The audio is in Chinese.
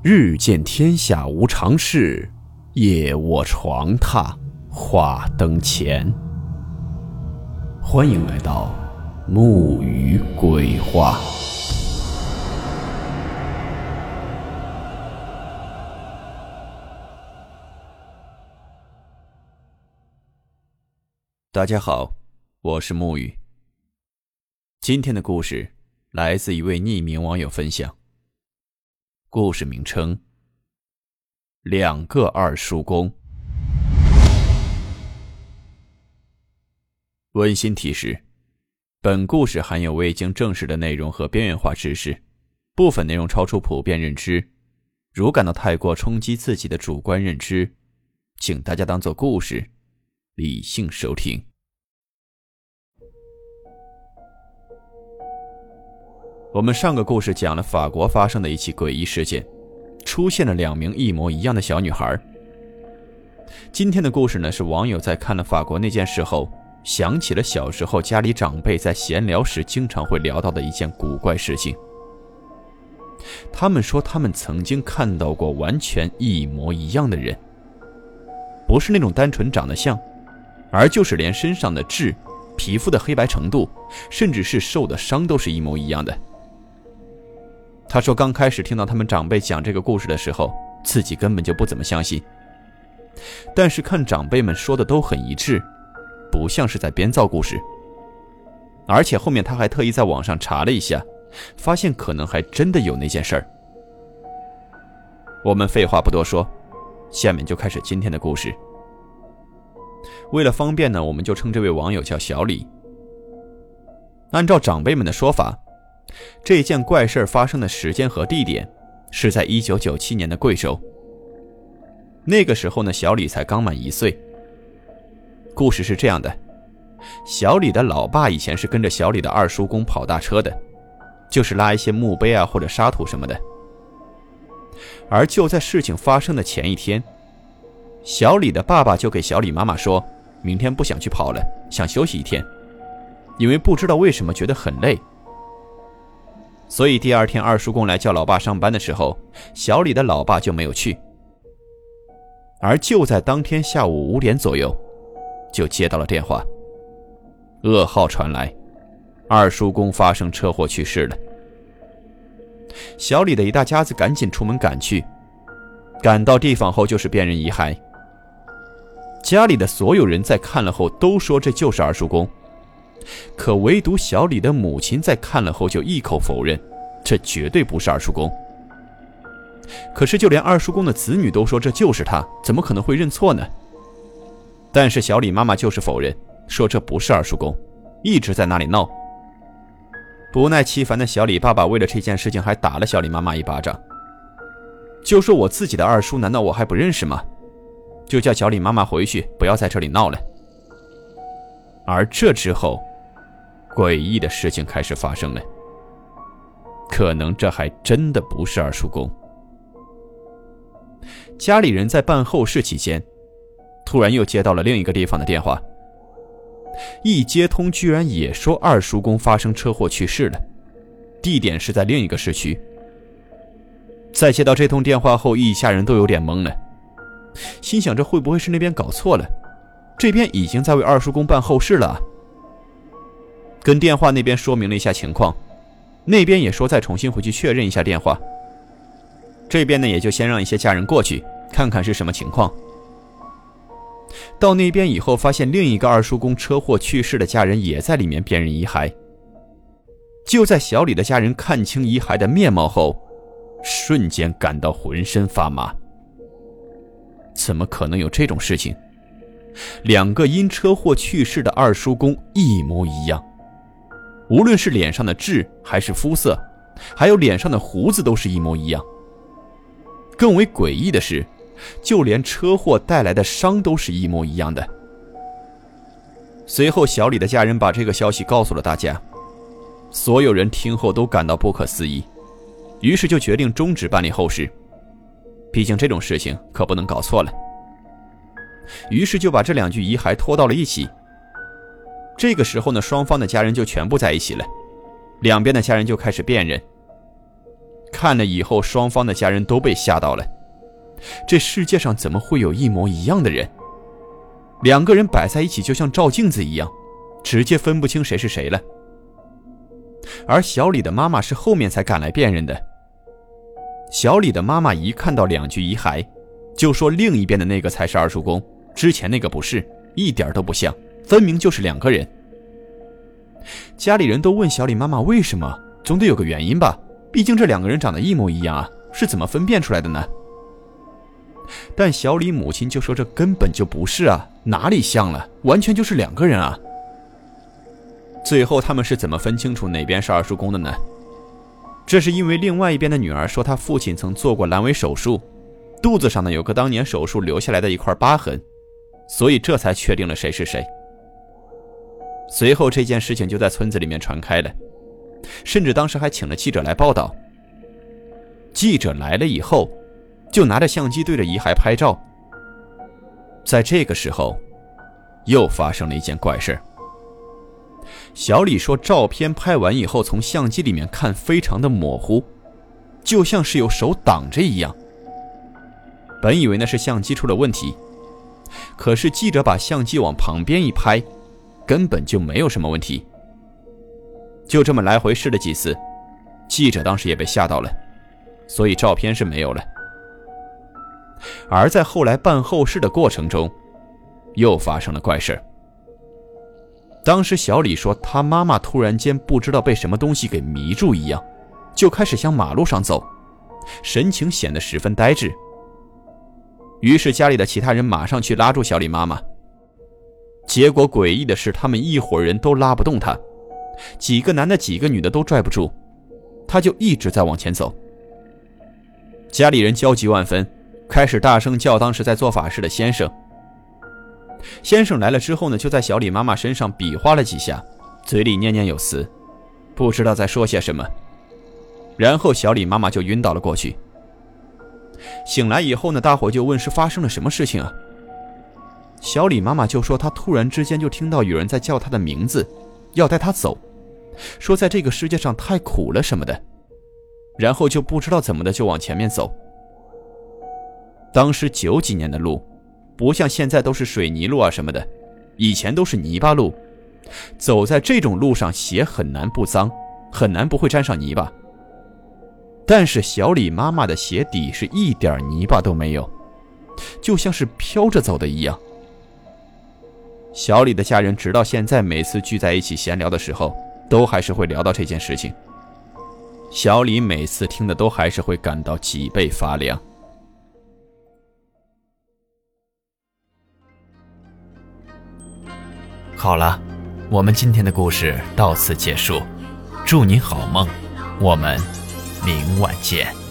日见天下无常事，夜卧床榻话灯前。欢迎来到木鱼鬼话。大家好，我是木鱼。今天的故事来自一位匿名网友分享。故事名称：两个二叔公。温馨提示：本故事含有未经证实的内容和边缘化知识，部分内容超出普遍认知。如感到太过冲击自己的主观认知，请大家当做故事，理性收听。我们上个故事讲了法国发生的一起诡异事件，出现了两名一模一样的小女孩。今天的故事呢，是网友在看了法国那件事后，想起了小时候家里长辈在闲聊时经常会聊到的一件古怪事情。他们说他们曾经看到过完全一模一样的人，不是那种单纯长得像，而就是连身上的痣、皮肤的黑白程度，甚至是受的伤都是一模一样的。他说：“刚开始听到他们长辈讲这个故事的时候，自己根本就不怎么相信。但是看长辈们说的都很一致，不像是在编造故事。而且后面他还特意在网上查了一下，发现可能还真的有那件事儿。”我们废话不多说，下面就开始今天的故事。为了方便呢，我们就称这位网友叫小李。按照长辈们的说法。这件怪事发生的时间和地点是在一九九七年的贵州。那个时候呢，小李才刚满一岁。故事是这样的：小李的老爸以前是跟着小李的二叔公跑大车的，就是拉一些墓碑啊或者沙土什么的。而就在事情发生的前一天，小李的爸爸就给小李妈妈说，明天不想去跑了，想休息一天，因为不知道为什么觉得很累。所以第二天，二叔公来叫老爸上班的时候，小李的老爸就没有去。而就在当天下午五点左右，就接到了电话，噩耗传来，二叔公发生车祸去世了。小李的一大家子赶紧出门赶去，赶到地方后就是辨认遗骸。家里的所有人在看了后都说这就是二叔公。可唯独小李的母亲在看了后就一口否认，这绝对不是二叔公。可是就连二叔公的子女都说这就是他，怎么可能会认错呢？但是小李妈妈就是否认，说这不是二叔公，一直在那里闹。不耐其烦的小李爸爸为了这件事情还打了小李妈妈一巴掌，就说我自己的二叔难道我还不认识吗？就叫小李妈妈回去不要在这里闹了。而这之后。诡异的事情开始发生了，可能这还真的不是二叔公。家里人在办后事期间，突然又接到了另一个地方的电话，一接通居然也说二叔公发生车祸去世了，地点是在另一个市区。在接到这通电话后，一家人都有点懵了，心想这会不会是那边搞错了？这边已经在为二叔公办后事了。跟电话那边说明了一下情况，那边也说再重新回去确认一下电话。这边呢也就先让一些家人过去看看是什么情况。到那边以后，发现另一个二叔公车祸去世的家人也在里面辨认遗骸。就在小李的家人看清遗骸的面貌后，瞬间感到浑身发麻。怎么可能有这种事情？两个因车祸去世的二叔公一模一样。无论是脸上的痣，还是肤色，还有脸上的胡子，都是一模一样。更为诡异的是，就连车祸带来的伤都是一模一样的。随后，小李的家人把这个消息告诉了大家，所有人听后都感到不可思议，于是就决定终止办理后事。毕竟这种事情可不能搞错了。于是就把这两具遗骸拖到了一起。这个时候呢，双方的家人就全部在一起了，两边的家人就开始辨认。看了以后，双方的家人都被吓到了。这世界上怎么会有一模一样的人？两个人摆在一起，就像照镜子一样，直接分不清谁是谁了。而小李的妈妈是后面才赶来辨认的。小李的妈妈一看到两具遗骸，就说另一边的那个才是二叔公，之前那个不是，一点都不像，分明就是两个人。家里人都问小李妈妈为什么，总得有个原因吧？毕竟这两个人长得一模一样啊，是怎么分辨出来的呢？但小李母亲就说这根本就不是啊，哪里像了，完全就是两个人啊。最后他们是怎么分清楚哪边是二叔公的呢？这是因为另外一边的女儿说她父亲曾做过阑尾手术，肚子上呢有个当年手术留下来的一块疤痕，所以这才确定了谁是谁。随后这件事情就在村子里面传开了，甚至当时还请了记者来报道。记者来了以后，就拿着相机对着遗骸拍照。在这个时候，又发生了一件怪事。小李说，照片拍完以后，从相机里面看非常的模糊，就像是有手挡着一样。本以为那是相机出了问题，可是记者把相机往旁边一拍。根本就没有什么问题，就这么来回试了几次，记者当时也被吓到了，所以照片是没有了。而在后来办后事的过程中，又发生了怪事当时小李说，他妈妈突然间不知道被什么东西给迷住一样，就开始向马路上走，神情显得十分呆滞。于是家里的其他人马上去拉住小李妈妈。结果诡异的是，他们一伙人都拉不动他，几个男的、几个女的都拽不住，他就一直在往前走。家里人焦急万分，开始大声叫当时在做法事的先生。先生来了之后呢，就在小李妈妈身上比划了几下，嘴里念念有词，不知道在说些什么。然后小李妈妈就晕倒了过去。醒来以后呢，大伙就问是发生了什么事情啊？小李妈妈就说：“她突然之间就听到有人在叫她的名字，要带她走，说在这个世界上太苦了什么的。”然后就不知道怎么的就往前面走。当时九几年的路，不像现在都是水泥路啊什么的，以前都是泥巴路，走在这种路上鞋很难不脏，很难不会沾上泥巴。但是小李妈妈的鞋底是一点泥巴都没有，就像是飘着走的一样。小李的家人直到现在，每次聚在一起闲聊的时候，都还是会聊到这件事情。小李每次听的都还是会感到脊背发凉。好了，我们今天的故事到此结束，祝你好梦，我们明晚见。